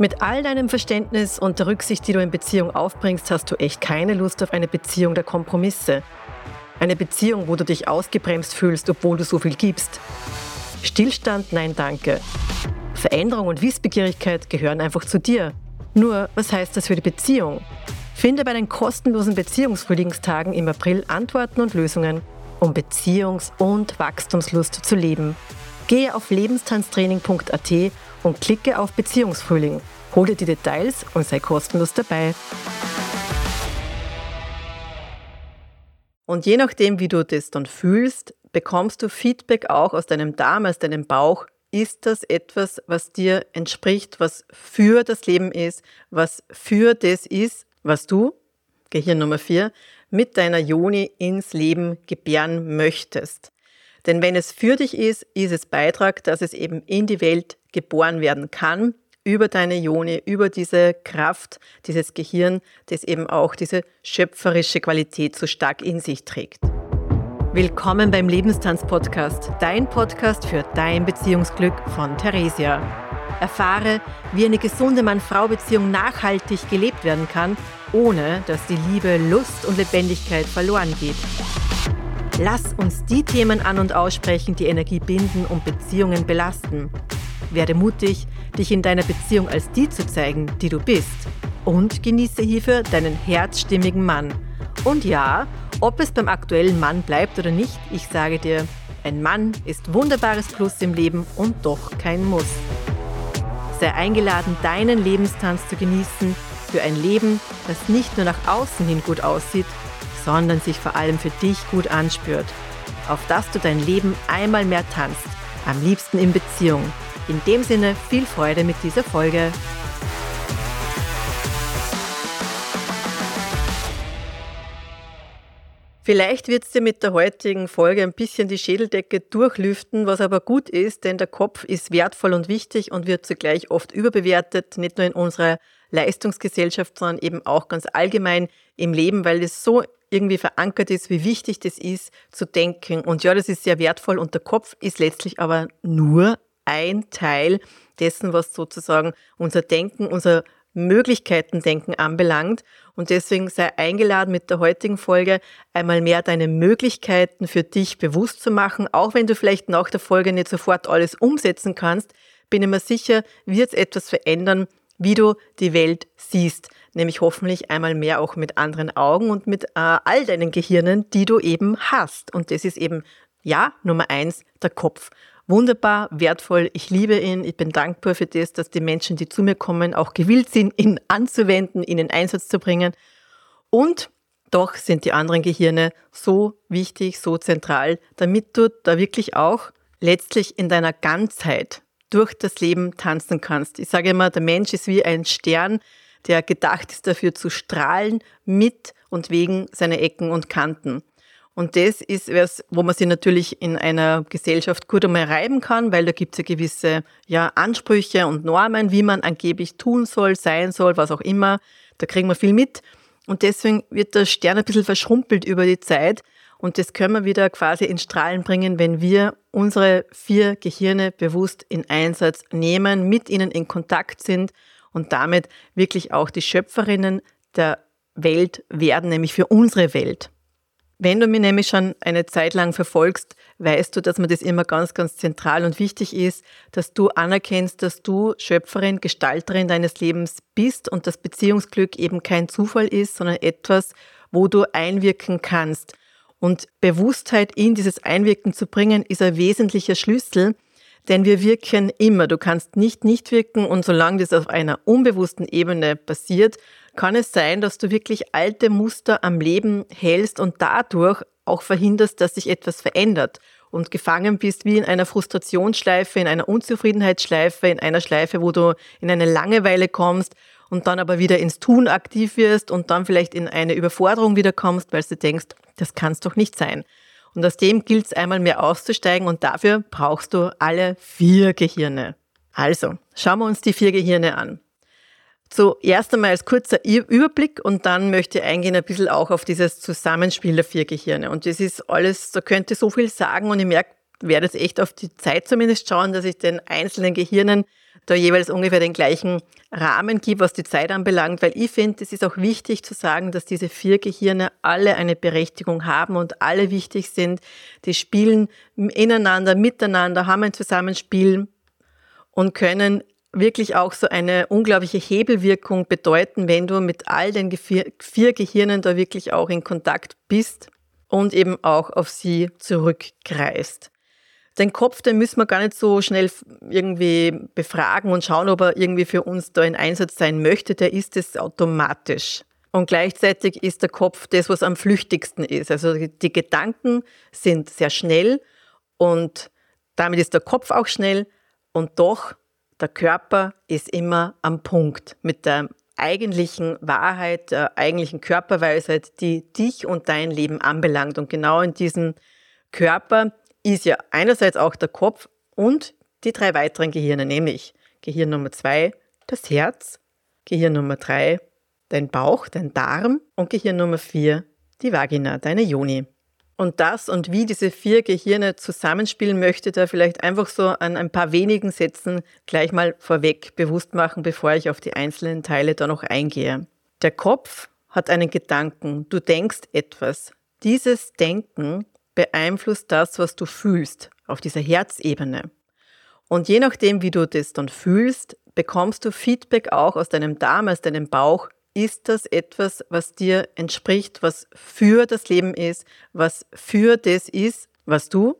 Mit all deinem Verständnis und der Rücksicht, die du in Beziehung aufbringst, hast du echt keine Lust auf eine Beziehung der Kompromisse. Eine Beziehung, wo du dich ausgebremst fühlst, obwohl du so viel gibst. Stillstand, nein, danke. Veränderung und Wissbegierigkeit gehören einfach zu dir. Nur, was heißt das für die Beziehung? Finde bei den kostenlosen Beziehungsfrühlingstagen im April Antworten und Lösungen, um Beziehungs- und Wachstumslust zu leben. Gehe auf lebenstanztraining.at und klicke auf Beziehungsfrühling. Hol dir die Details und sei kostenlos dabei. Und je nachdem, wie du das dann fühlst, bekommst du Feedback auch aus deinem Darm, aus deinem Bauch. Ist das etwas, was dir entspricht, was für das Leben ist, was für das ist, was du, Gehirn Nummer 4, mit deiner Joni ins Leben gebären möchtest? Denn wenn es für dich ist, ist es Beitrag, dass es eben in die Welt geboren werden kann, über deine Joni, über diese Kraft, dieses Gehirn, das eben auch diese schöpferische Qualität so stark in sich trägt. Willkommen beim Lebenstanz-Podcast, dein Podcast für dein Beziehungsglück von Theresia. Erfahre, wie eine gesunde Mann-Frau-Beziehung nachhaltig gelebt werden kann, ohne dass die Liebe, Lust und Lebendigkeit verloren geht. Lass uns die Themen an und aussprechen, die Energie binden und Beziehungen belasten. Werde mutig, dich in deiner Beziehung als die zu zeigen, die du bist. Und genieße hierfür deinen herzstimmigen Mann. Und ja, ob es beim aktuellen Mann bleibt oder nicht, ich sage dir, ein Mann ist wunderbares Plus im Leben und doch kein Muss. Sei eingeladen, deinen Lebenstanz zu genießen für ein Leben, das nicht nur nach außen hin gut aussieht, sondern sich vor allem für dich gut anspürt. Auf dass du dein Leben einmal mehr tanzt, am liebsten in Beziehung. In dem Sinne viel Freude mit dieser Folge. Vielleicht wird es dir mit der heutigen Folge ein bisschen die Schädeldecke durchlüften, was aber gut ist, denn der Kopf ist wertvoll und wichtig und wird zugleich oft überbewertet, nicht nur in unserer Leistungsgesellschaft, sondern eben auch ganz allgemein im Leben, weil es so irgendwie verankert ist, wie wichtig das ist, zu denken. Und ja, das ist sehr wertvoll und der Kopf ist letztlich aber nur ein Teil dessen, was sozusagen unser Denken, unser Möglichkeiten-Denken anbelangt. Und deswegen sei eingeladen, mit der heutigen Folge einmal mehr deine Möglichkeiten für dich bewusst zu machen. Auch wenn du vielleicht nach der Folge nicht sofort alles umsetzen kannst, bin ich mir sicher, wird es etwas verändern, wie du die Welt siehst nämlich hoffentlich einmal mehr auch mit anderen Augen und mit äh, all deinen Gehirnen, die du eben hast. Und das ist eben, ja, Nummer eins, der Kopf. Wunderbar, wertvoll, ich liebe ihn, ich bin dankbar für das, dass die Menschen, die zu mir kommen, auch gewillt sind, ihn anzuwenden, ihn in Einsatz zu bringen. Und doch sind die anderen Gehirne so wichtig, so zentral, damit du da wirklich auch letztlich in deiner Ganzheit durch das Leben tanzen kannst. Ich sage immer, der Mensch ist wie ein Stern, der gedacht ist dafür zu strahlen mit und wegen seiner Ecken und Kanten. Und das ist was, wo man sich natürlich in einer Gesellschaft gut einmal reiben kann, weil da gibt es ja gewisse ja, Ansprüche und Normen, wie man angeblich tun soll, sein soll, was auch immer. Da kriegen wir viel mit. Und deswegen wird der Stern ein bisschen verschrumpelt über die Zeit. Und das können wir wieder quasi ins Strahlen bringen, wenn wir unsere vier Gehirne bewusst in Einsatz nehmen, mit ihnen in Kontakt sind und damit wirklich auch die Schöpferinnen der Welt werden, nämlich für unsere Welt. Wenn du mich nämlich schon eine Zeit lang verfolgst, weißt du, dass mir das immer ganz, ganz zentral und wichtig ist, dass du anerkennst, dass du Schöpferin, Gestalterin deines Lebens bist und das Beziehungsglück eben kein Zufall ist, sondern etwas, wo du einwirken kannst. Und Bewusstheit in dieses Einwirken zu bringen, ist ein wesentlicher Schlüssel, denn wir wirken immer. Du kannst nicht nicht wirken und solange das auf einer unbewussten Ebene passiert, kann es sein, dass du wirklich alte Muster am Leben hältst und dadurch auch verhinderst, dass sich etwas verändert und gefangen bist wie in einer Frustrationsschleife, in einer Unzufriedenheitsschleife, in einer Schleife, wo du in eine Langeweile kommst und dann aber wieder ins Tun aktiv wirst und dann vielleicht in eine Überforderung wieder kommst, weil du denkst, das kann es doch nicht sein. Und aus dem gilt es einmal mehr auszusteigen und dafür brauchst du alle vier Gehirne. Also, schauen wir uns die vier Gehirne an. Zuerst einmal als kurzer Überblick und dann möchte ich eingehen ein bisschen auch auf dieses Zusammenspiel der vier Gehirne. Und das ist alles, da könnte so viel sagen und ich merke, werde jetzt echt auf die Zeit zumindest schauen, dass ich den einzelnen Gehirnen da jeweils ungefähr den gleichen Rahmen gibt, was die Zeit anbelangt, weil ich finde, es ist auch wichtig zu sagen, dass diese vier Gehirne alle eine Berechtigung haben und alle wichtig sind. Die spielen ineinander, miteinander, haben ein Zusammenspiel und können wirklich auch so eine unglaubliche Hebelwirkung bedeuten, wenn du mit all den vier Gehirnen da wirklich auch in Kontakt bist und eben auch auf sie zurückgreifst. Den Kopf, den müssen wir gar nicht so schnell irgendwie befragen und schauen, ob er irgendwie für uns da in Einsatz sein möchte. Der ist es automatisch. Und gleichzeitig ist der Kopf das, was am flüchtigsten ist. Also die Gedanken sind sehr schnell und damit ist der Kopf auch schnell und doch der Körper ist immer am Punkt mit der eigentlichen Wahrheit, der eigentlichen Körperweisheit, die dich und dein Leben anbelangt. Und genau in diesem Körper ist ja einerseits auch der Kopf und die drei weiteren Gehirne, nämlich Gehirn Nummer zwei, das Herz, Gehirn Nummer drei, dein Bauch, dein Darm und Gehirn Nummer vier, die Vagina, deine Joni. Und das und wie diese vier Gehirne zusammenspielen, möchte da vielleicht einfach so an ein paar wenigen Sätzen gleich mal vorweg bewusst machen, bevor ich auf die einzelnen Teile da noch eingehe. Der Kopf hat einen Gedanken, du denkst etwas. Dieses Denken beeinflusst das, was du fühlst auf dieser Herzebene. Und je nachdem, wie du das dann fühlst, bekommst du Feedback auch aus deinem Darm, aus deinem Bauch, ist das etwas, was dir entspricht, was für das Leben ist, was für das ist, was du,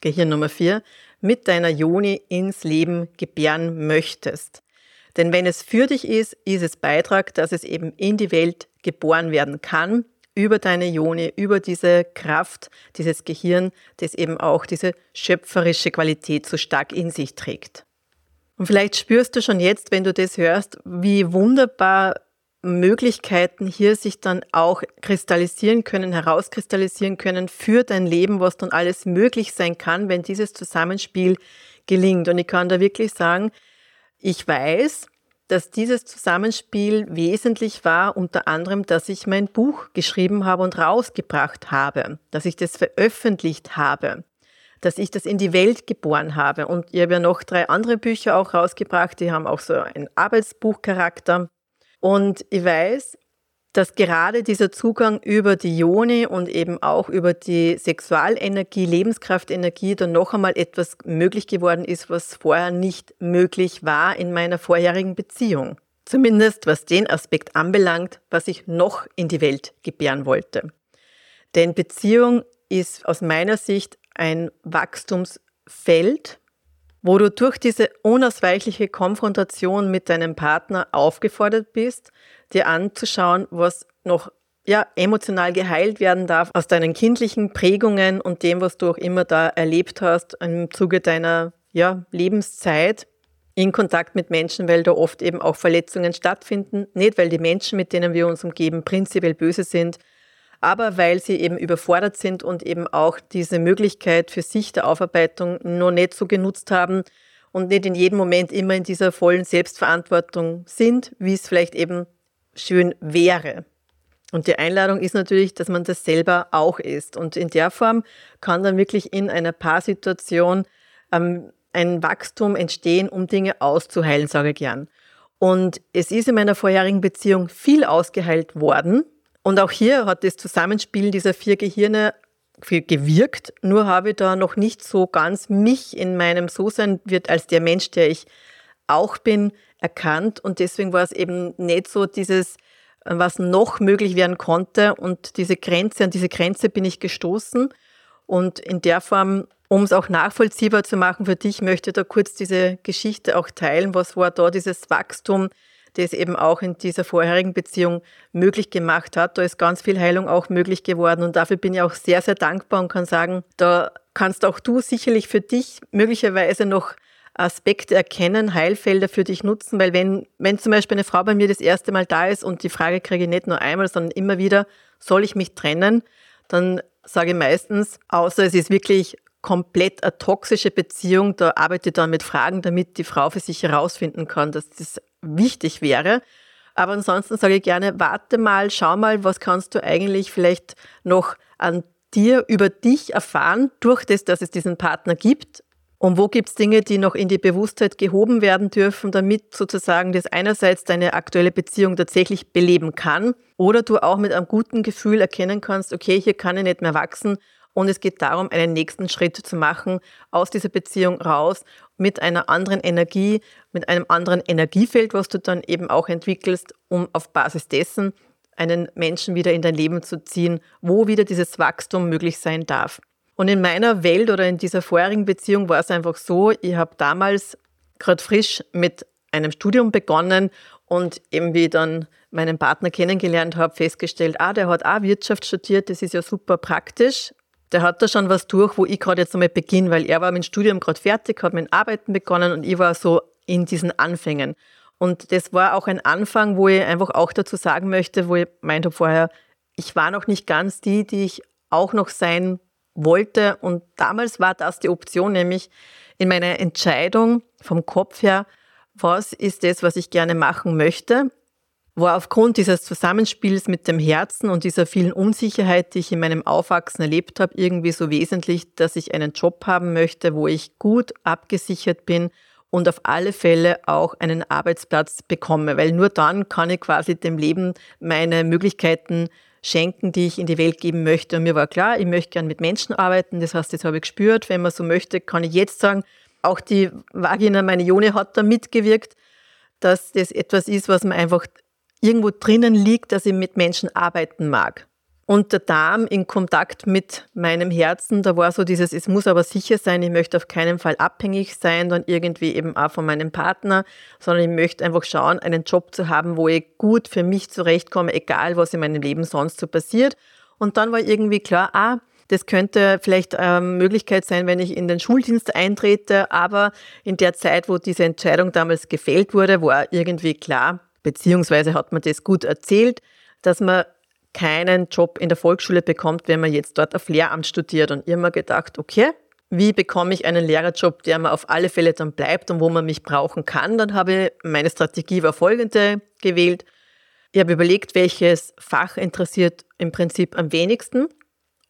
Gehirn Nummer vier, mit deiner Joni ins Leben gebären möchtest. Denn wenn es für dich ist, ist es Beitrag, dass es eben in die Welt geboren werden kann, über deine Joni, über diese Kraft, dieses Gehirn, das eben auch diese schöpferische Qualität so stark in sich trägt. Und vielleicht spürst du schon jetzt, wenn du das hörst, wie wunderbar Möglichkeiten hier sich dann auch kristallisieren können, herauskristallisieren können für dein Leben, was dann alles möglich sein kann, wenn dieses Zusammenspiel gelingt. Und ich kann da wirklich sagen, ich weiß, dass dieses Zusammenspiel wesentlich war, unter anderem, dass ich mein Buch geschrieben habe und rausgebracht habe, dass ich das veröffentlicht habe, dass ich das in die Welt geboren habe. Und ich habe ja noch drei andere Bücher auch rausgebracht, die haben auch so einen Arbeitsbuchcharakter. Und ich weiß, dass gerade dieser Zugang über die Ione und eben auch über die Sexualenergie, Lebenskraftenergie dann noch einmal etwas möglich geworden ist, was vorher nicht möglich war in meiner vorherigen Beziehung. Zumindest was den Aspekt anbelangt, was ich noch in die Welt gebären wollte. Denn Beziehung ist aus meiner Sicht ein Wachstumsfeld, wo du durch diese unausweichliche Konfrontation mit deinem Partner aufgefordert bist, dir anzuschauen, was noch ja, emotional geheilt werden darf aus deinen kindlichen Prägungen und dem, was du auch immer da erlebt hast im Zuge deiner ja, Lebenszeit in Kontakt mit Menschen, weil da oft eben auch Verletzungen stattfinden. Nicht, weil die Menschen, mit denen wir uns umgeben, prinzipiell böse sind, aber weil sie eben überfordert sind und eben auch diese Möglichkeit für sich der Aufarbeitung noch nicht so genutzt haben und nicht in jedem Moment immer in dieser vollen Selbstverantwortung sind, wie es vielleicht eben schön wäre. Und die Einladung ist natürlich, dass man das selber auch ist. Und in der Form kann dann wirklich in einer Paarsituation ähm, ein Wachstum entstehen, um Dinge auszuheilen, sage ich gern. Und es ist in meiner vorherigen Beziehung viel ausgeheilt worden, und auch hier hat das Zusammenspiel dieser vier Gehirne gewirkt, nur habe ich da noch nicht so ganz mich in meinem So-Sein wird als der Mensch, der ich auch bin, erkannt. Und deswegen war es eben nicht so dieses, was noch möglich werden konnte. Und diese Grenze, an diese Grenze bin ich gestoßen. Und in der Form, um es auch nachvollziehbar zu machen für dich, möchte ich da kurz diese Geschichte auch teilen. Was war da dieses Wachstum? das eben auch in dieser vorherigen Beziehung möglich gemacht hat. Da ist ganz viel Heilung auch möglich geworden und dafür bin ich auch sehr, sehr dankbar und kann sagen, da kannst auch du sicherlich für dich möglicherweise noch Aspekte erkennen, Heilfelder für dich nutzen, weil wenn, wenn zum Beispiel eine Frau bei mir das erste Mal da ist und die Frage kriege ich nicht nur einmal, sondern immer wieder, soll ich mich trennen, dann sage ich meistens, außer es ist wirklich komplett eine toxische Beziehung, da arbeite ich dann mit Fragen, damit die Frau für sich herausfinden kann, dass das wichtig wäre. Aber ansonsten sage ich gerne, warte mal, schau mal, was kannst du eigentlich vielleicht noch an dir, über dich erfahren, durch das, dass es diesen Partner gibt. Und wo gibt es Dinge, die noch in die Bewusstheit gehoben werden dürfen, damit sozusagen das einerseits deine aktuelle Beziehung tatsächlich beleben kann oder du auch mit einem guten Gefühl erkennen kannst, okay, hier kann ich nicht mehr wachsen und es geht darum, einen nächsten Schritt zu machen aus dieser Beziehung raus mit einer anderen Energie, mit einem anderen Energiefeld, was du dann eben auch entwickelst, um auf Basis dessen einen Menschen wieder in dein Leben zu ziehen, wo wieder dieses Wachstum möglich sein darf. Und in meiner Welt oder in dieser vorherigen Beziehung war es einfach so, ich habe damals gerade frisch mit einem Studium begonnen und eben wie ich dann meinen Partner kennengelernt habe, festgestellt, ah, der hat auch Wirtschaft studiert, das ist ja super praktisch der hat da schon was durch, wo ich gerade jetzt einmal beginne, weil er war mit dem Studium gerade fertig, hat mit Arbeiten begonnen und ich war so in diesen Anfängen. Und das war auch ein Anfang, wo ich einfach auch dazu sagen möchte, wo ich meinte vorher, ich war noch nicht ganz die, die ich auch noch sein wollte. Und damals war das die Option, nämlich in meiner Entscheidung vom Kopf her, was ist das, was ich gerne machen möchte war aufgrund dieses Zusammenspiels mit dem Herzen und dieser vielen Unsicherheit, die ich in meinem Aufwachsen erlebt habe, irgendwie so wesentlich, dass ich einen Job haben möchte, wo ich gut abgesichert bin und auf alle Fälle auch einen Arbeitsplatz bekomme, weil nur dann kann ich quasi dem Leben meine Möglichkeiten schenken, die ich in die Welt geben möchte. Und mir war klar, ich möchte gern mit Menschen arbeiten, das heißt, das habe ich gespürt. Wenn man so möchte, kann ich jetzt sagen, auch die Vagina, meine Jone hat da mitgewirkt, dass das etwas ist, was man einfach irgendwo drinnen liegt, dass ich mit Menschen arbeiten mag. Und der Darm in Kontakt mit meinem Herzen, da war so dieses, es muss aber sicher sein, ich möchte auf keinen Fall abhängig sein, dann irgendwie eben auch von meinem Partner, sondern ich möchte einfach schauen, einen Job zu haben, wo ich gut für mich zurechtkomme, egal was in meinem Leben sonst so passiert. Und dann war irgendwie klar, ah, das könnte vielleicht eine Möglichkeit sein, wenn ich in den Schuldienst eintrete, aber in der Zeit, wo diese Entscheidung damals gefällt wurde, war irgendwie klar, beziehungsweise hat man das gut erzählt, dass man keinen Job in der Volksschule bekommt, wenn man jetzt dort auf Lehramt studiert. Und ich habe mir gedacht, okay, wie bekomme ich einen Lehrerjob, der mir auf alle Fälle dann bleibt und wo man mich brauchen kann? Dann habe ich meine Strategie war folgende gewählt. Ich habe überlegt, welches Fach interessiert im Prinzip am wenigsten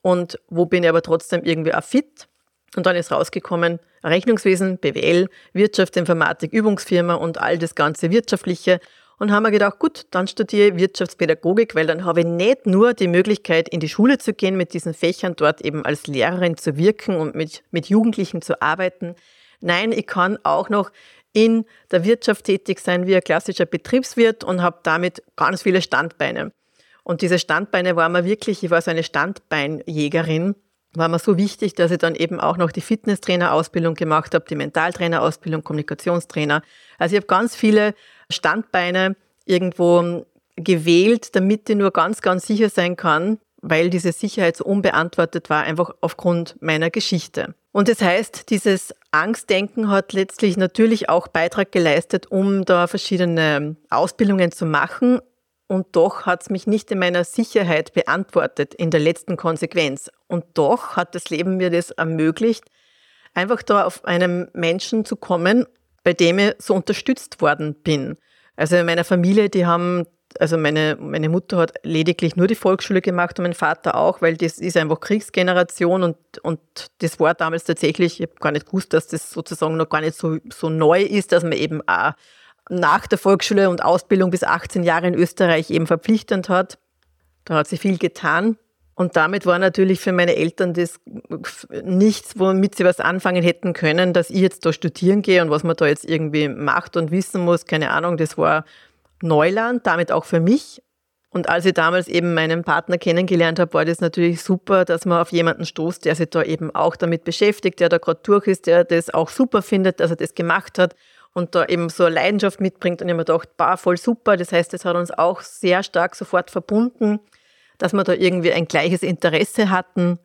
und wo bin ich aber trotzdem irgendwie auch fit. Und dann ist rausgekommen, Rechnungswesen, BWL, Wirtschaftsinformatik, Übungsfirma und all das ganze Wirtschaftliche und haben wir gedacht, gut, dann studiere ich Wirtschaftspädagogik, weil dann habe ich nicht nur die Möglichkeit, in die Schule zu gehen, mit diesen Fächern dort eben als Lehrerin zu wirken und mit, mit Jugendlichen zu arbeiten. Nein, ich kann auch noch in der Wirtschaft tätig sein wie ein klassischer Betriebswirt und habe damit ganz viele Standbeine. Und diese Standbeine waren mir wirklich, ich war so eine Standbeinjägerin, war mir so wichtig, dass ich dann eben auch noch die Fitnesstrainer-Ausbildung gemacht habe, die Mentaltrainer-Ausbildung, Kommunikationstrainer. Also ich habe ganz viele Standbeine irgendwo gewählt, damit ich nur ganz, ganz sicher sein kann, weil diese Sicherheit so unbeantwortet war, einfach aufgrund meiner Geschichte. Und das heißt, dieses Angstdenken hat letztlich natürlich auch Beitrag geleistet, um da verschiedene Ausbildungen zu machen. Und doch hat es mich nicht in meiner Sicherheit beantwortet in der letzten Konsequenz. Und doch hat das Leben mir das ermöglicht, einfach da auf einen Menschen zu kommen bei dem ich so unterstützt worden bin. Also in meiner Familie, die haben, also meine, meine Mutter hat lediglich nur die Volksschule gemacht und mein Vater auch, weil das ist einfach Kriegsgeneration und, und das war damals tatsächlich, ich habe gar nicht gewusst, dass das sozusagen noch gar nicht so, so neu ist, dass man eben auch nach der Volksschule und Ausbildung bis 18 Jahre in Österreich eben verpflichtend hat. Da hat sie viel getan. Und damit war natürlich für meine Eltern das nichts, womit sie was anfangen hätten können, dass ich jetzt da studieren gehe und was man da jetzt irgendwie macht und wissen muss, keine Ahnung, das war Neuland, damit auch für mich. Und als ich damals eben meinen Partner kennengelernt habe, war das natürlich super, dass man auf jemanden stoßt, der sich da eben auch damit beschäftigt, der da gerade durch ist, der das auch super findet, dass er das gemacht hat und da eben so eine Leidenschaft mitbringt. Und ich habe mir gedacht, bah, voll super. Das heißt, das hat uns auch sehr stark sofort verbunden dass wir da irgendwie ein gleiches Interesse hatten.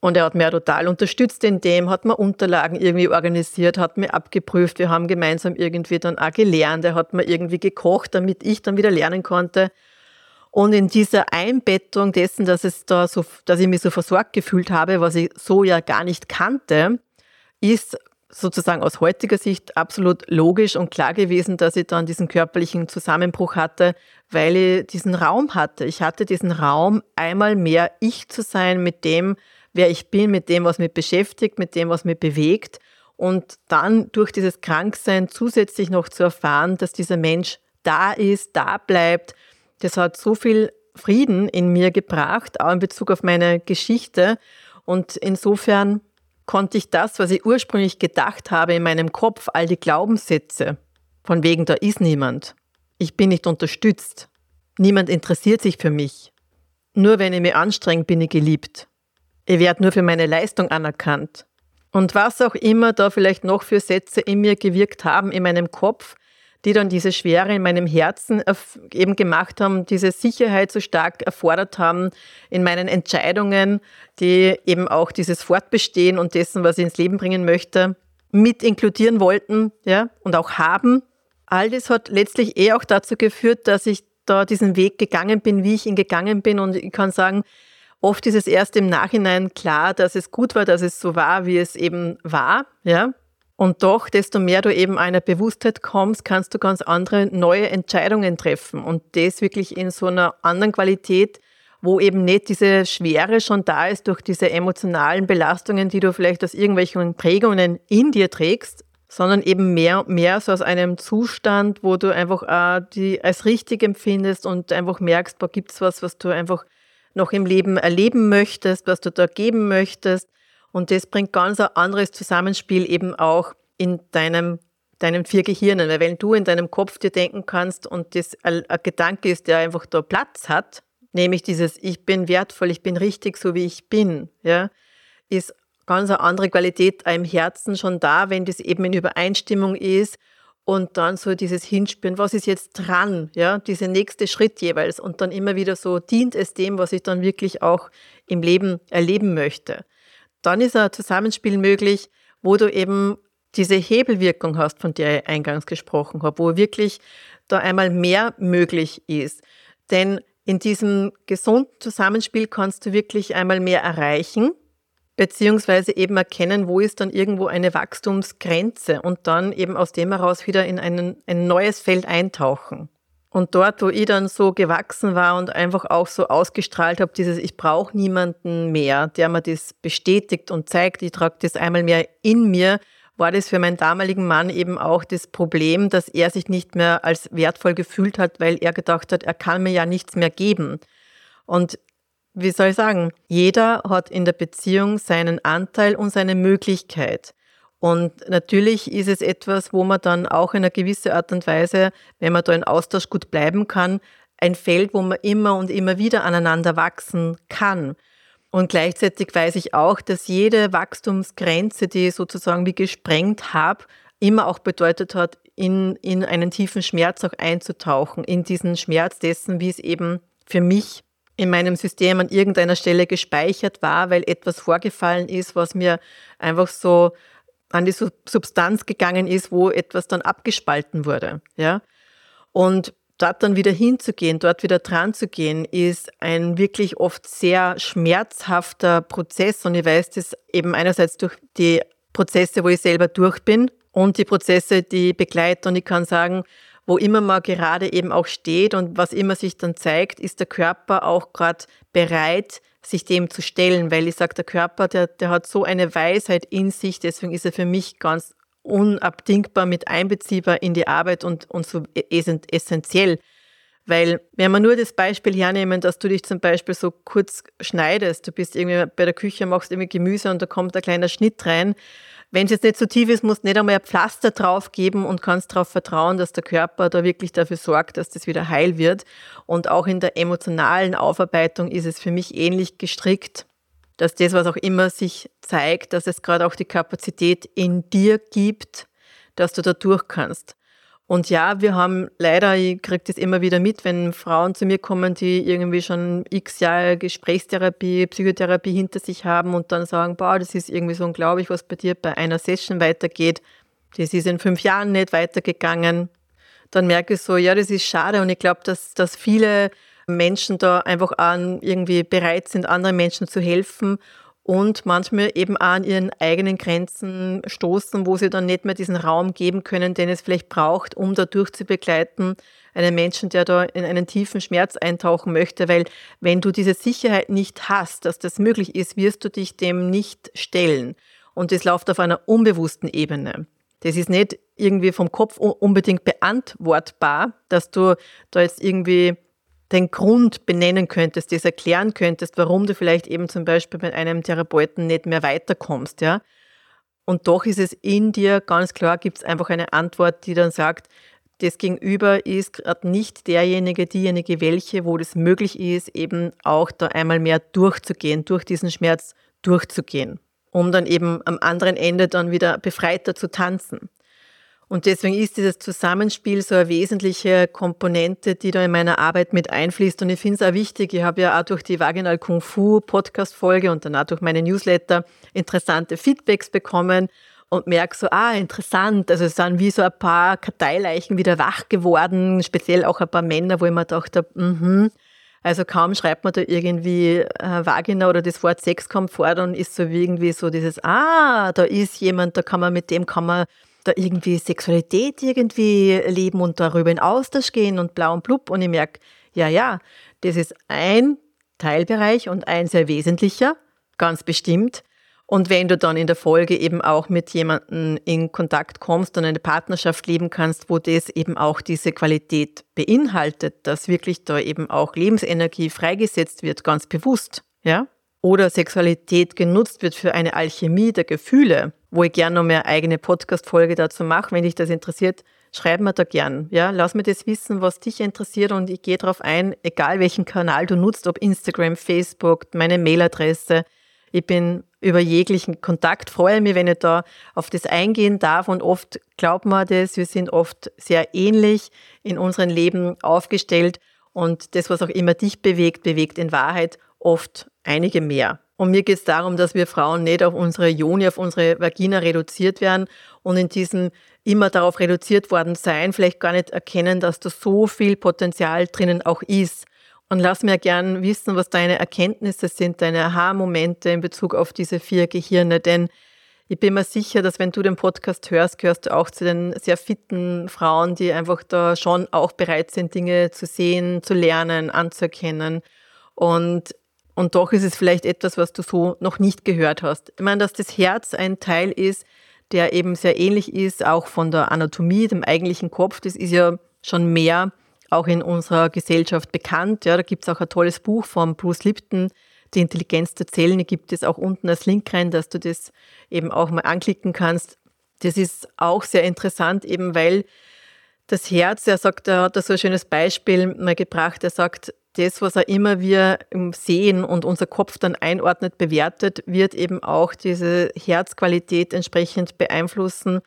Und er hat mir total unterstützt in dem, hat mir Unterlagen irgendwie organisiert, hat mir abgeprüft. Wir haben gemeinsam irgendwie dann auch gelernt. Er hat mir irgendwie gekocht, damit ich dann wieder lernen konnte. Und in dieser Einbettung dessen, dass es da so, dass ich mich so versorgt gefühlt habe, was ich so ja gar nicht kannte, ist sozusagen aus heutiger Sicht absolut logisch und klar gewesen, dass ich dann diesen körperlichen Zusammenbruch hatte, weil ich diesen Raum hatte. Ich hatte diesen Raum, einmal mehr ich zu sein mit dem, wer ich bin, mit dem, was mich beschäftigt, mit dem, was mich bewegt und dann durch dieses Kranksein zusätzlich noch zu erfahren, dass dieser Mensch da ist, da bleibt, das hat so viel Frieden in mir gebracht, auch in Bezug auf meine Geschichte. Und insofern konnte ich das, was ich ursprünglich gedacht habe in meinem Kopf, all die Glaubenssätze, von wegen, da ist niemand, ich bin nicht unterstützt, niemand interessiert sich für mich, nur wenn ich mich anstrenge, bin ich geliebt, ich werde nur für meine Leistung anerkannt. Und was auch immer da vielleicht noch für Sätze in mir gewirkt haben, in meinem Kopf, die dann diese Schwere in meinem Herzen eben gemacht haben, diese Sicherheit so stark erfordert haben in meinen Entscheidungen, die eben auch dieses Fortbestehen und dessen, was ich ins Leben bringen möchte, mit inkludieren wollten, ja, und auch haben. All das hat letztlich eh auch dazu geführt, dass ich da diesen Weg gegangen bin, wie ich ihn gegangen bin. Und ich kann sagen, oft ist es erst im Nachhinein klar, dass es gut war, dass es so war, wie es eben war, ja. Und doch, desto mehr du eben einer Bewusstheit kommst, kannst du ganz andere neue Entscheidungen treffen. Und das wirklich in so einer anderen Qualität, wo eben nicht diese Schwere schon da ist durch diese emotionalen Belastungen, die du vielleicht aus irgendwelchen Prägungen in dir trägst, sondern eben mehr mehr so aus einem Zustand, wo du einfach äh, die als richtig empfindest und einfach merkst, boah, gibt's was, was du einfach noch im Leben erleben möchtest, was du da geben möchtest und das bringt ganz ein anderes Zusammenspiel eben auch in deinem, deinen vier Gehirnen. Weil wenn du in deinem Kopf dir denken kannst und das ein, ein Gedanke ist, der einfach da Platz hat, nämlich dieses Ich bin wertvoll, ich bin richtig, so wie ich bin, ja, ist ganz eine andere Qualität im Herzen schon da, wenn das eben in Übereinstimmung ist und dann so dieses Hinspüren, was ist jetzt dran, ja, dieser nächste Schritt jeweils und dann immer wieder so dient es dem, was ich dann wirklich auch im Leben erleben möchte dann ist ein Zusammenspiel möglich, wo du eben diese Hebelwirkung hast, von der ich eingangs gesprochen habe, wo wirklich da einmal mehr möglich ist. Denn in diesem gesunden Zusammenspiel kannst du wirklich einmal mehr erreichen, beziehungsweise eben erkennen, wo ist dann irgendwo eine Wachstumsgrenze und dann eben aus dem heraus wieder in einen, ein neues Feld eintauchen. Und dort, wo ich dann so gewachsen war und einfach auch so ausgestrahlt habe, dieses Ich brauche niemanden mehr, der mir das bestätigt und zeigt, ich trage das einmal mehr in mir, war das für meinen damaligen Mann eben auch das Problem, dass er sich nicht mehr als wertvoll gefühlt hat, weil er gedacht hat, er kann mir ja nichts mehr geben. Und wie soll ich sagen, jeder hat in der Beziehung seinen Anteil und seine Möglichkeit. Und natürlich ist es etwas, wo man dann auch in einer gewissen Art und Weise, wenn man da in Austausch gut bleiben kann, ein Feld, wo man immer und immer wieder aneinander wachsen kann. Und gleichzeitig weiß ich auch, dass jede Wachstumsgrenze, die ich sozusagen wie gesprengt habe, immer auch bedeutet hat, in, in einen tiefen Schmerz auch einzutauchen, in diesen Schmerz dessen, wie es eben für mich in meinem System an irgendeiner Stelle gespeichert war, weil etwas vorgefallen ist, was mir einfach so an die Substanz gegangen ist, wo etwas dann abgespalten wurde. Ja? Und dort dann wieder hinzugehen, dort wieder dran zu gehen, ist ein wirklich oft sehr schmerzhafter Prozess. Und ich weiß das eben einerseits durch die Prozesse, wo ich selber durch bin und die Prozesse, die ich begleite. Und ich kann sagen, wo immer man gerade eben auch steht und was immer sich dann zeigt, ist der Körper auch gerade bereit, sich dem zu stellen, weil ich sage, der Körper, der, der hat so eine Weisheit in sich, deswegen ist er für mich ganz unabdingbar mit einbeziehbar in die Arbeit und, und so essentiell. Weil, wenn wir nur das Beispiel hernehmen, dass du dich zum Beispiel so kurz schneidest, du bist irgendwie bei der Küche, machst irgendwie Gemüse und da kommt ein kleiner Schnitt rein, wenn es jetzt nicht so tief ist, musst du nicht einmal ein Pflaster drauf geben und kannst darauf vertrauen, dass der Körper da wirklich dafür sorgt, dass das wieder heil wird. Und auch in der emotionalen Aufarbeitung ist es für mich ähnlich gestrickt, dass das, was auch immer sich zeigt, dass es gerade auch die Kapazität in dir gibt, dass du da durch kannst. Und ja, wir haben leider, ich kriege das immer wieder mit, wenn Frauen zu mir kommen, die irgendwie schon x Jahre Gesprächstherapie, Psychotherapie hinter sich haben und dann sagen, boah, das ist irgendwie so unglaublich, was bei dir bei einer Session weitergeht. Das ist in fünf Jahren nicht weitergegangen. Dann merke ich so, ja, das ist schade und ich glaube, dass, dass viele Menschen da einfach an irgendwie bereit sind, anderen Menschen zu helfen und manchmal eben auch an ihren eigenen Grenzen stoßen, wo sie dann nicht mehr diesen Raum geben können, den es vielleicht braucht, um da durchzubegleiten, einen Menschen, der da in einen tiefen Schmerz eintauchen möchte, weil wenn du diese Sicherheit nicht hast, dass das möglich ist, wirst du dich dem nicht stellen. Und das läuft auf einer unbewussten Ebene. Das ist nicht irgendwie vom Kopf unbedingt beantwortbar, dass du da jetzt irgendwie den Grund benennen könntest, das erklären könntest, warum du vielleicht eben zum Beispiel mit einem Therapeuten nicht mehr weiterkommst, ja. Und doch ist es in dir ganz klar, gibt es einfach eine Antwort, die dann sagt, das Gegenüber ist gerade nicht derjenige, diejenige, welche, wo das möglich ist, eben auch da einmal mehr durchzugehen, durch diesen Schmerz durchzugehen, um dann eben am anderen Ende dann wieder befreiter zu tanzen. Und deswegen ist dieses Zusammenspiel so eine wesentliche Komponente, die da in meiner Arbeit mit einfließt. Und ich finde es auch wichtig, ich habe ja auch durch die Vaginal Kung Fu Podcast-Folge und danach durch meine Newsletter interessante Feedbacks bekommen und merke so, ah, interessant. Also es sind wie so ein paar Karteileichen wieder wach geworden, speziell auch ein paar Männer, wo ich mir dachte, mhm. Also kaum schreibt man da irgendwie äh, Vagina oder das Wort Sex kommt vor, dann ist so wie irgendwie so dieses, ah, da ist jemand, da kann man mit dem kann man da irgendwie Sexualität irgendwie leben und darüber in Austausch gehen und blau und blub. Und ich merke, ja, ja, das ist ein Teilbereich und ein sehr wesentlicher, ganz bestimmt. Und wenn du dann in der Folge eben auch mit jemandem in Kontakt kommst und eine Partnerschaft leben kannst, wo das eben auch diese Qualität beinhaltet, dass wirklich da eben auch Lebensenergie freigesetzt wird, ganz bewusst, ja? Oder Sexualität genutzt wird für eine Alchemie der Gefühle, wo ich gerne noch mehr eigene Podcast-Folge dazu mache. Wenn dich das interessiert, schreib mir da gern. Ja, lass mir das wissen, was dich interessiert und ich gehe darauf ein, egal welchen Kanal du nutzt, ob Instagram, Facebook, meine Mailadresse. Ich bin über jeglichen Kontakt, freue mich, wenn ich da auf das eingehen darf und oft glaubt man das, wir sind oft sehr ähnlich in unserem Leben aufgestellt und das, was auch immer dich bewegt, bewegt in Wahrheit oft einige mehr. Und mir geht es darum, dass wir Frauen nicht auf unsere Joni, auf unsere Vagina reduziert werden und in diesem immer darauf reduziert worden sein, vielleicht gar nicht erkennen, dass da so viel Potenzial drinnen auch ist. Und lass mir gern wissen, was deine Erkenntnisse sind, deine Aha-Momente in Bezug auf diese vier Gehirne, denn ich bin mir sicher, dass wenn du den Podcast hörst, gehörst du auch zu den sehr fitten Frauen, die einfach da schon auch bereit sind, Dinge zu sehen, zu lernen, anzuerkennen. Und und doch ist es vielleicht etwas, was du so noch nicht gehört hast. Ich meine, dass das Herz ein Teil ist, der eben sehr ähnlich ist, auch von der Anatomie, dem eigentlichen Kopf. Das ist ja schon mehr auch in unserer Gesellschaft bekannt. Ja, da gibt es auch ein tolles Buch von Bruce Lipton, Die Intelligenz der Zellen. Die gibt es auch unten als Link rein, dass du das eben auch mal anklicken kannst. Das ist auch sehr interessant, eben weil das Herz, er sagt, er hat da so ein schönes Beispiel mal gebracht. Er sagt, das, was auch immer wir sehen und unser Kopf dann einordnet, bewertet, wird eben auch diese Herzqualität entsprechend beeinflussen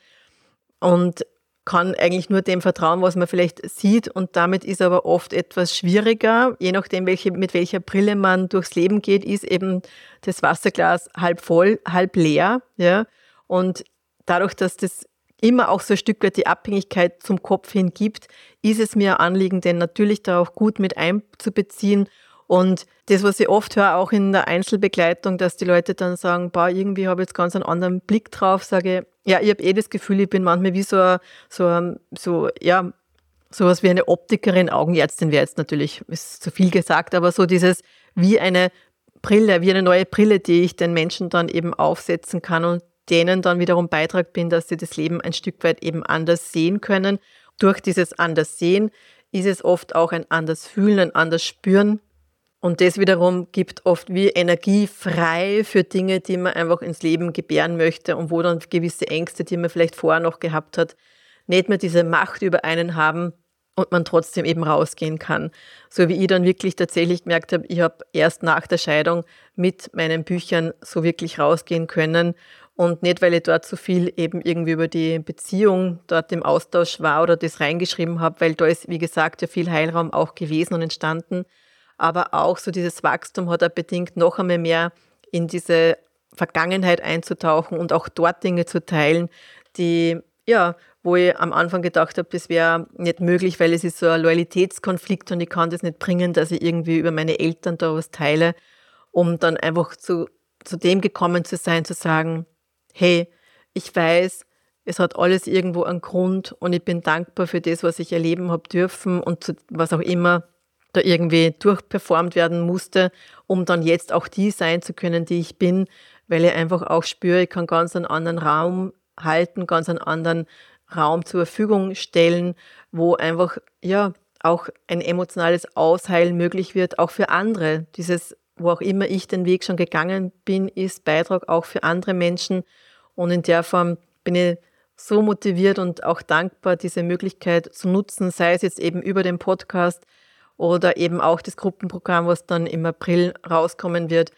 und kann eigentlich nur dem vertrauen, was man vielleicht sieht. Und damit ist aber oft etwas schwieriger, je nachdem, welche, mit welcher Brille man durchs Leben geht, ist eben das Wasserglas halb voll, halb leer, ja, und dadurch, dass das immer auch so ein Stück weit die Abhängigkeit zum Kopf hin gibt, ist es mir ein Anliegen, den natürlich da auch gut mit einzubeziehen. Und das, was ich oft höre, auch in der Einzelbegleitung, dass die Leute dann sagen, boah, irgendwie habe ich jetzt ganz einen anderen Blick drauf, sage, ja, ich habe eh das Gefühl, ich bin manchmal wie so, so, so ja, sowas wie eine Optikerin, Augenärztin wäre jetzt natürlich, ist zu viel gesagt, aber so dieses, wie eine Brille, wie eine neue Brille, die ich den Menschen dann eben aufsetzen kann und denen dann wiederum Beitrag bin, dass sie das Leben ein Stück weit eben anders sehen können. Durch dieses Anderssehen ist es oft auch ein anders Fühlen, ein anders Spüren. Und das wiederum gibt oft wie Energie frei für Dinge, die man einfach ins Leben gebären möchte und wo dann gewisse Ängste, die man vielleicht vorher noch gehabt hat, nicht mehr diese Macht über einen haben und man trotzdem eben rausgehen kann. So wie ich dann wirklich tatsächlich gemerkt habe, ich habe erst nach der Scheidung mit meinen Büchern so wirklich rausgehen können und nicht, weil ich dort so viel eben irgendwie über die Beziehung dort im Austausch war oder das reingeschrieben habe, weil da ist, wie gesagt, ja viel Heilraum auch gewesen und entstanden. Aber auch so dieses Wachstum hat er bedingt, noch einmal mehr in diese Vergangenheit einzutauchen und auch dort Dinge zu teilen, die, ja, wo ich am Anfang gedacht habe, das wäre nicht möglich, weil es ist so ein Loyalitätskonflikt und ich kann das nicht bringen, dass ich irgendwie über meine Eltern da was teile, um dann einfach zu, zu dem gekommen zu sein, zu sagen, hey, ich weiß, es hat alles irgendwo einen Grund und ich bin dankbar für das, was ich erleben habe dürfen und was auch immer da irgendwie durchperformt werden musste, um dann jetzt auch die sein zu können, die ich bin, weil ich einfach auch spüre, ich kann ganz einen anderen Raum halten, ganz einen anderen Raum zur Verfügung stellen, wo einfach, ja, auch ein emotionales Ausheilen möglich wird, auch für andere. Dieses, wo auch immer ich den Weg schon gegangen bin, ist Beitrag auch für andere Menschen. Und in der Form bin ich so motiviert und auch dankbar, diese Möglichkeit zu nutzen, sei es jetzt eben über den Podcast oder eben auch das Gruppenprogramm, was dann im April rauskommen wird.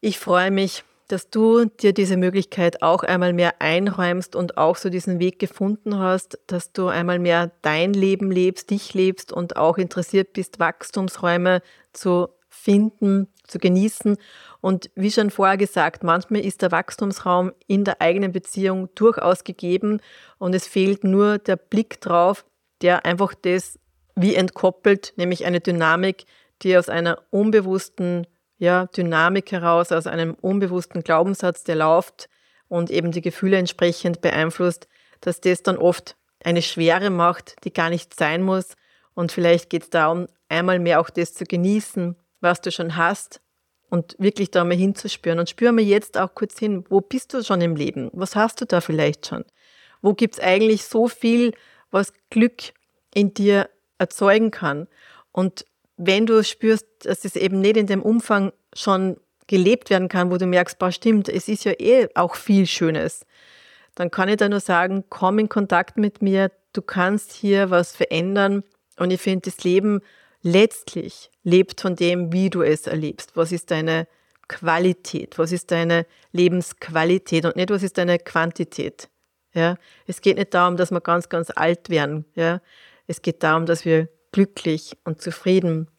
Ich freue mich, dass du dir diese Möglichkeit auch einmal mehr einräumst und auch so diesen Weg gefunden hast, dass du einmal mehr dein Leben lebst, dich lebst und auch interessiert bist, Wachstumsräume zu finden, zu genießen. Und wie schon vorher gesagt, manchmal ist der Wachstumsraum in der eigenen Beziehung durchaus gegeben und es fehlt nur der Blick drauf, der einfach das wie entkoppelt, nämlich eine Dynamik, die aus einer unbewussten ja, Dynamik heraus, aus einem unbewussten Glaubenssatz, der läuft und eben die Gefühle entsprechend beeinflusst, dass das dann oft eine Schwere macht, die gar nicht sein muss. Und vielleicht geht es darum, einmal mehr auch das zu genießen, was du schon hast und wirklich da mal hinzuspüren. Und spür mal jetzt auch kurz hin, wo bist du schon im Leben? Was hast du da vielleicht schon? Wo gibt es eigentlich so viel, was Glück in dir erzeugen kann? Und wenn du spürst, dass es eben nicht in dem Umfang schon gelebt werden kann, wo du merkst, boah, stimmt, es ist ja eh auch viel Schönes, dann kann ich da nur sagen, komm in Kontakt mit mir, du kannst hier was verändern und ich finde, das Leben letztlich lebt von dem, wie du es erlebst. Was ist deine Qualität? Was ist deine Lebensqualität und nicht, was ist deine Quantität? Ja, es geht nicht darum, dass wir ganz, ganz alt werden. Ja, es geht darum, dass wir glücklich und zufrieden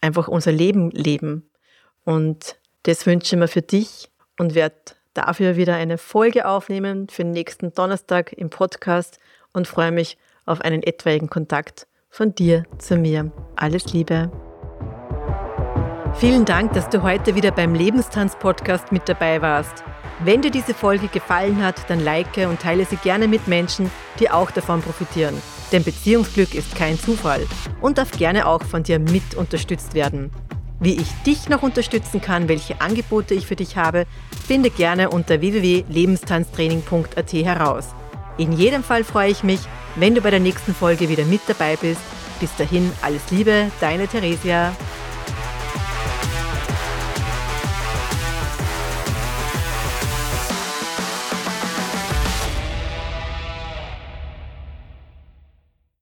einfach unser Leben leben. Und das wünsche ich mir für dich und werde dafür wieder eine Folge aufnehmen für den nächsten Donnerstag im Podcast und freue mich auf einen etwaigen Kontakt von dir zu mir. Alles Liebe. Vielen Dank, dass du heute wieder beim Lebenstanz-Podcast mit dabei warst. Wenn dir diese Folge gefallen hat, dann like und teile sie gerne mit Menschen, die auch davon profitieren. Denn Beziehungsglück ist kein Zufall und darf gerne auch von dir mit unterstützt werden. Wie ich dich noch unterstützen kann, welche Angebote ich für dich habe, finde gerne unter www.lebenstanztraining.at heraus. In jedem Fall freue ich mich, wenn du bei der nächsten Folge wieder mit dabei bist. Bis dahin alles Liebe, deine Theresia.